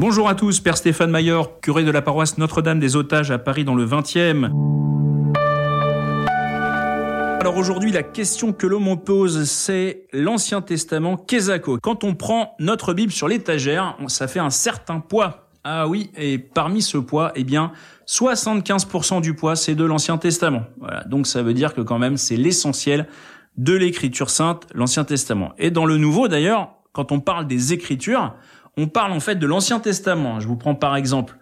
Bonjour à tous, Père Stéphane Maillard, curé de la paroisse Notre-Dame des Otages à Paris dans le 20e. Alors aujourd'hui, la question que l'on me pose, c'est l'Ancien Testament, Kézako. Quand on prend notre Bible sur l'étagère, ça fait un certain poids. Ah oui, et parmi ce poids, eh bien, 75% du poids, c'est de l'Ancien Testament. Voilà, donc ça veut dire que quand même, c'est l'essentiel de l'Écriture sainte, l'Ancien Testament. Et dans le Nouveau, d'ailleurs, quand on parle des Écritures, on parle en fait de l'Ancien Testament. Je vous prends par exemple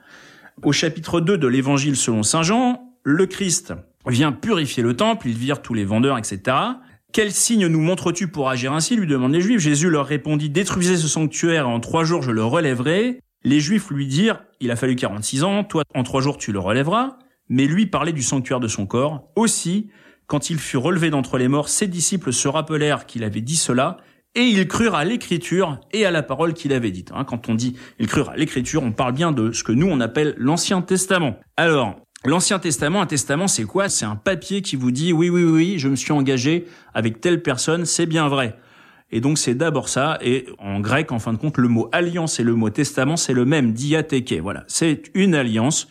au chapitre 2 de l'Évangile selon Saint Jean, le Christ vient purifier le temple, il vire tous les vendeurs, etc. Quel signe nous montres-tu pour agir ainsi? lui demandent les Juifs. Jésus leur répondit, détruisez ce sanctuaire et en trois jours je le relèverai. Les Juifs lui dirent, il a fallu 46 ans, toi en trois jours tu le relèveras. Mais lui parlait du sanctuaire de son corps. Aussi, quand il fut relevé d'entre les morts, ses disciples se rappelèrent qu'il avait dit cela et ils crurent à l'écriture et à la parole qu'il avait dite. Hein, quand on dit ils crurent à l'écriture, on parle bien de ce que nous on appelle l'Ancien Testament. Alors, L'Ancien Testament, un testament, c'est quoi? C'est un papier qui vous dit oui, oui, oui, je me suis engagé avec telle personne, c'est bien vrai. Et donc c'est d'abord ça, et en grec, en fin de compte, le mot alliance et le mot testament, c'est le même, diatheke. Voilà, c'est une alliance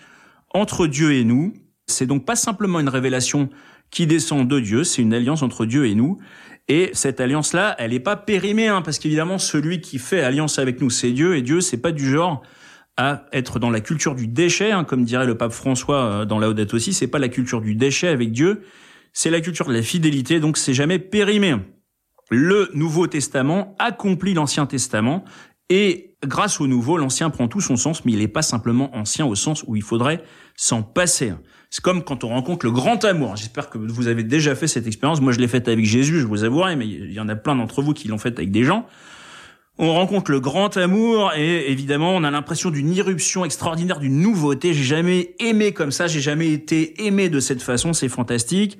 entre Dieu et nous. C'est donc pas simplement une révélation qui descend de Dieu, c'est une alliance entre Dieu et nous. Et cette alliance-là, elle n'est pas périmée, hein, parce qu'évidemment, celui qui fait alliance avec nous, c'est Dieu, et Dieu, c'est pas du genre à être dans la culture du déchet, hein, comme dirait le pape François euh, dans la Laudate aussi, c'est pas la culture du déchet avec Dieu, c'est la culture de la fidélité, donc c'est jamais périmé. Le Nouveau Testament accomplit l'Ancien Testament, et grâce au Nouveau, l'Ancien prend tout son sens, mais il n'est pas simplement ancien au sens où il faudrait s'en passer. C'est comme quand on rencontre le grand amour. J'espère que vous avez déjà fait cette expérience. Moi, je l'ai faite avec Jésus, je vous avouerai, mais il y en a plein d'entre vous qui l'ont faite avec des gens. On rencontre le grand amour et évidemment, on a l'impression d'une irruption extraordinaire, d'une nouveauté. J'ai jamais aimé comme ça, j'ai jamais été aimé de cette façon, c'est fantastique.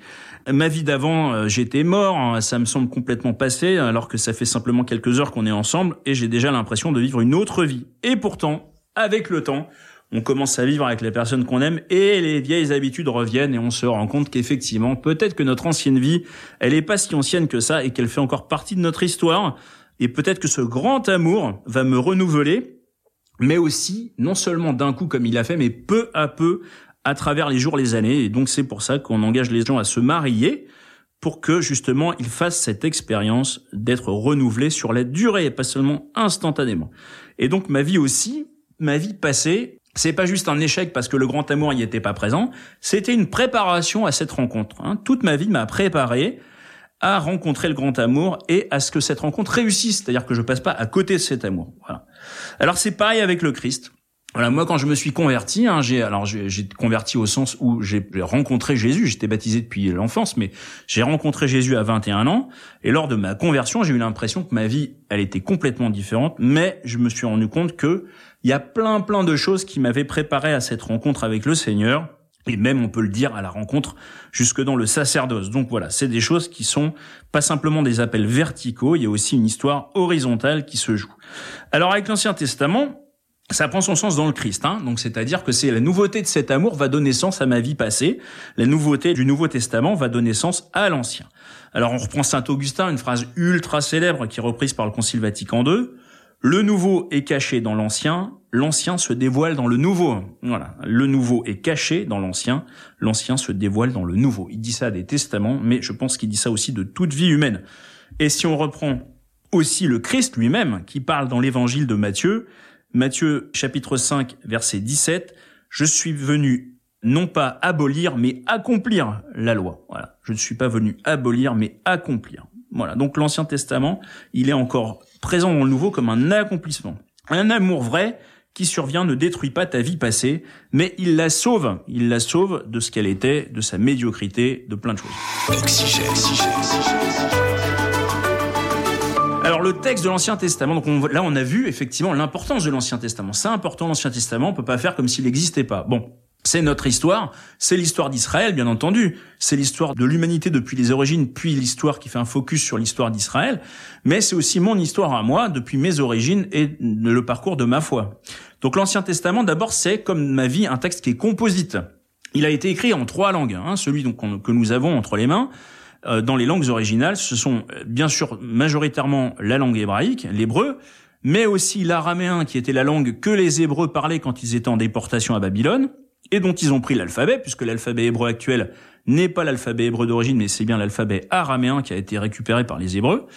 Ma vie d'avant, euh, j'étais mort, hein. ça me semble complètement passé alors que ça fait simplement quelques heures qu'on est ensemble et j'ai déjà l'impression de vivre une autre vie. Et pourtant, avec le temps, on commence à vivre avec les personnes qu'on aime et les vieilles habitudes reviennent et on se rend compte qu'effectivement, peut-être que notre ancienne vie, elle est pas si ancienne que ça et qu'elle fait encore partie de notre histoire. Et peut-être que ce grand amour va me renouveler, mais aussi, non seulement d'un coup comme il a fait, mais peu à peu à travers les jours, les années. Et donc c'est pour ça qu'on engage les gens à se marier pour que justement ils fassent cette expérience d'être renouvelés sur la durée et pas seulement instantanément. Et donc ma vie aussi, ma vie passée, c'est pas juste un échec parce que le grand amour n'y était pas présent, c'était une préparation à cette rencontre. Hein. Toute ma vie m'a préparé à rencontrer le grand amour et à ce que cette rencontre réussisse, c'est-à-dire que je passe pas à côté de cet amour. Voilà. Alors c'est pareil avec le Christ. Voilà, moi quand je me suis converti, hein, j'ai alors j'ai converti au sens où j'ai rencontré Jésus. J'étais baptisé depuis l'enfance, mais j'ai rencontré Jésus à 21 ans. Et lors de ma conversion, j'ai eu l'impression que ma vie, elle était complètement différente. Mais je me suis rendu compte que il y a plein plein de choses qui m'avaient préparé à cette rencontre avec le Seigneur. Et même, on peut le dire, à la rencontre jusque dans le sacerdoce. Donc voilà, c'est des choses qui sont pas simplement des appels verticaux, il y a aussi une histoire horizontale qui se joue. Alors avec l'Ancien Testament, ça prend son sens dans le Christ, hein. donc c'est-à-dire que c'est la nouveauté de cet amour va donner sens à ma vie passée, la nouveauté du Nouveau Testament va donner sens à l'Ancien. Alors on reprend Saint Augustin, une phrase ultra célèbre qui est reprise par le Concile Vatican II, le nouveau est caché dans l'ancien, l'ancien se dévoile dans le nouveau. Voilà, le nouveau est caché dans l'ancien, l'ancien se dévoile dans le nouveau. Il dit ça des testaments, mais je pense qu'il dit ça aussi de toute vie humaine. Et si on reprend aussi le Christ lui-même, qui parle dans l'évangile de Matthieu, Matthieu chapitre 5 verset 17, je suis venu non pas abolir, mais accomplir la loi. Voilà. Je ne suis pas venu abolir, mais accomplir. Voilà. Donc l'Ancien Testament, il est encore présent dans le Nouveau comme un accomplissement. Un amour vrai qui survient ne détruit pas ta vie passée, mais il la sauve. Il la sauve de ce qu'elle était, de sa médiocrité, de plein de choses. Alors le texte de l'Ancien Testament, donc là on a vu effectivement l'importance de l'Ancien Testament. C'est important l'Ancien Testament, on peut pas faire comme s'il n'existait pas. Bon, c'est notre histoire, c'est l'histoire d'Israël, bien entendu. C'est l'histoire de l'humanité depuis les origines, puis l'histoire qui fait un focus sur l'histoire d'Israël. Mais c'est aussi mon histoire à moi, depuis mes origines et le parcours de ma foi. Donc l'Ancien Testament, d'abord, c'est comme ma vie un texte qui est composite. Il a été écrit en trois langues. Hein, celui donc, que nous avons entre les mains, euh, dans les langues originales, ce sont euh, bien sûr majoritairement la langue hébraïque, l'hébreu, mais aussi l'araméen qui était la langue que les Hébreux parlaient quand ils étaient en déportation à Babylone, et dont ils ont pris l'alphabet, puisque l'alphabet hébreu actuel n'est pas l'alphabet hébreu d'origine, mais c'est bien l'alphabet araméen qui a été récupéré par les Hébreux.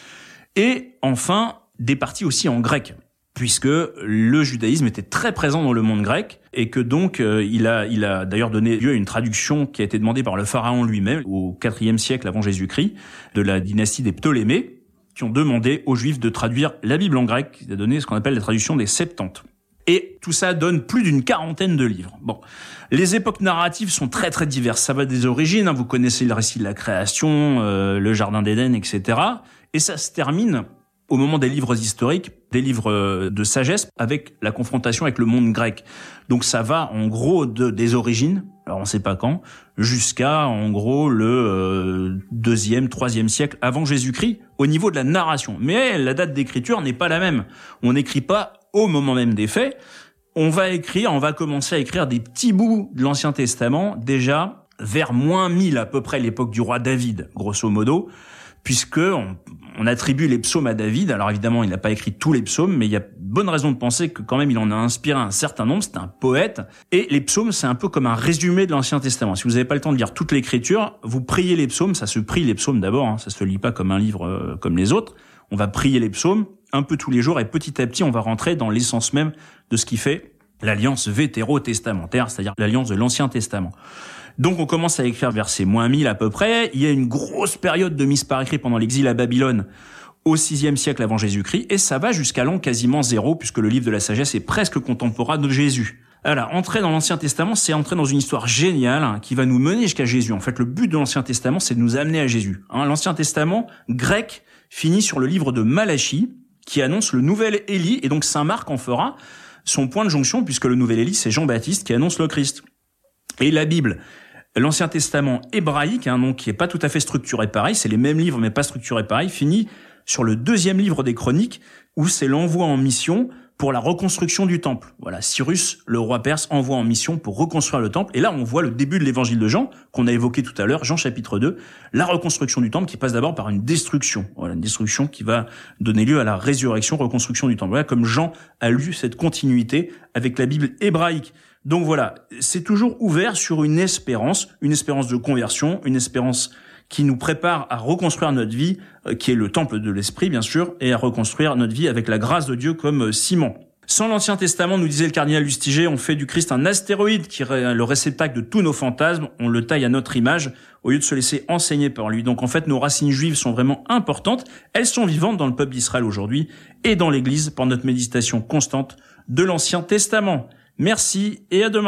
Et enfin, des parties aussi en grec puisque le judaïsme était très présent dans le monde grec et que donc euh, il a, il a d'ailleurs donné lieu à une traduction qui a été demandée par le pharaon lui-même au IVe siècle avant Jésus-Christ de la dynastie des Ptolémées qui ont demandé aux Juifs de traduire la Bible en grec, qui a donné ce qu'on appelle la traduction des Septante. Et tout ça donne plus d'une quarantaine de livres. Bon, les époques narratives sont très très diverses. Ça va des origines, hein. vous connaissez le récit de la création, euh, le jardin d'Éden, etc. Et ça se termine au moment des livres historiques, des livres euh, de sagesse, avec la confrontation avec le monde grec. Donc ça va en gros de, des origines, alors on ne sait pas quand, jusqu'à en gros le euh, deuxième, troisième siècle avant Jésus-Christ, au niveau de la narration. Mais la date d'écriture n'est pas la même. On n'écrit pas au moment même des faits. On va écrire, on va commencer à écrire des petits bouts de l'Ancien Testament déjà vers moins 1000 à peu près l'époque du roi David, grosso modo, puisque on attribue les psaumes à David. Alors évidemment, il n'a pas écrit tous les psaumes, mais il y a bonne raison de penser que quand même il en a inspiré un certain nombre. C'est un poète. Et les psaumes, c'est un peu comme un résumé de l'Ancien Testament. Si vous n'avez pas le temps de lire toute l'écriture, vous priez les psaumes. Ça se prie les psaumes d'abord. Hein. Ça se lit pas comme un livre euh, comme les autres. On va prier les psaumes un peu tous les jours et petit à petit, on va rentrer dans l'essence même de ce qui fait l'alliance vétéro-testamentaire, c'est-à-dire l'alliance de l'Ancien Testament. Donc on commence à écrire vers ces moins 1000 à peu près. Il y a une grosse période de mise par écrit pendant l'exil à Babylone au VIe siècle avant Jésus-Christ, et ça va jusqu'à l'an quasiment zéro, puisque le livre de la sagesse est presque contemporain de Jésus. Alors, entrer dans l'Ancien Testament, c'est entrer dans une histoire géniale hein, qui va nous mener jusqu'à Jésus. En fait, le but de l'Ancien Testament, c'est de nous amener à Jésus. Hein, L'Ancien Testament grec finit sur le livre de Malachie, qui annonce le nouvel Élie, et donc Saint Marc en fera son point de jonction, puisque le nouvel Élie, c'est Jean-Baptiste qui annonce le Christ. Et la Bible, l'Ancien Testament hébraïque, un hein, nom qui est pas tout à fait structuré pareil, c'est les mêmes livres mais pas structurés pareil, finit sur le deuxième livre des Chroniques, où c'est l'envoi en mission pour la reconstruction du temple. Voilà, Cyrus, le roi perse, envoie en mission pour reconstruire le temple. Et là, on voit le début de l'évangile de Jean, qu'on a évoqué tout à l'heure, Jean chapitre 2, la reconstruction du temple qui passe d'abord par une destruction. Voilà, une destruction qui va donner lieu à la résurrection, reconstruction du temple. Comme Jean a lu cette continuité avec la Bible hébraïque. Donc voilà, c'est toujours ouvert sur une espérance, une espérance de conversion, une espérance qui nous prépare à reconstruire notre vie, euh, qui est le temple de l'esprit bien sûr, et à reconstruire notre vie avec la grâce de Dieu comme euh, ciment. Sans l'Ancien Testament, nous disait le cardinal Lustiger, on fait du Christ un astéroïde qui est le réceptacle de tous nos fantasmes, on le taille à notre image au lieu de se laisser enseigner par lui. Donc en fait, nos racines juives sont vraiment importantes, elles sont vivantes dans le peuple d'Israël aujourd'hui et dans l'Église par notre méditation constante de l'Ancien Testament. Merci et à demain.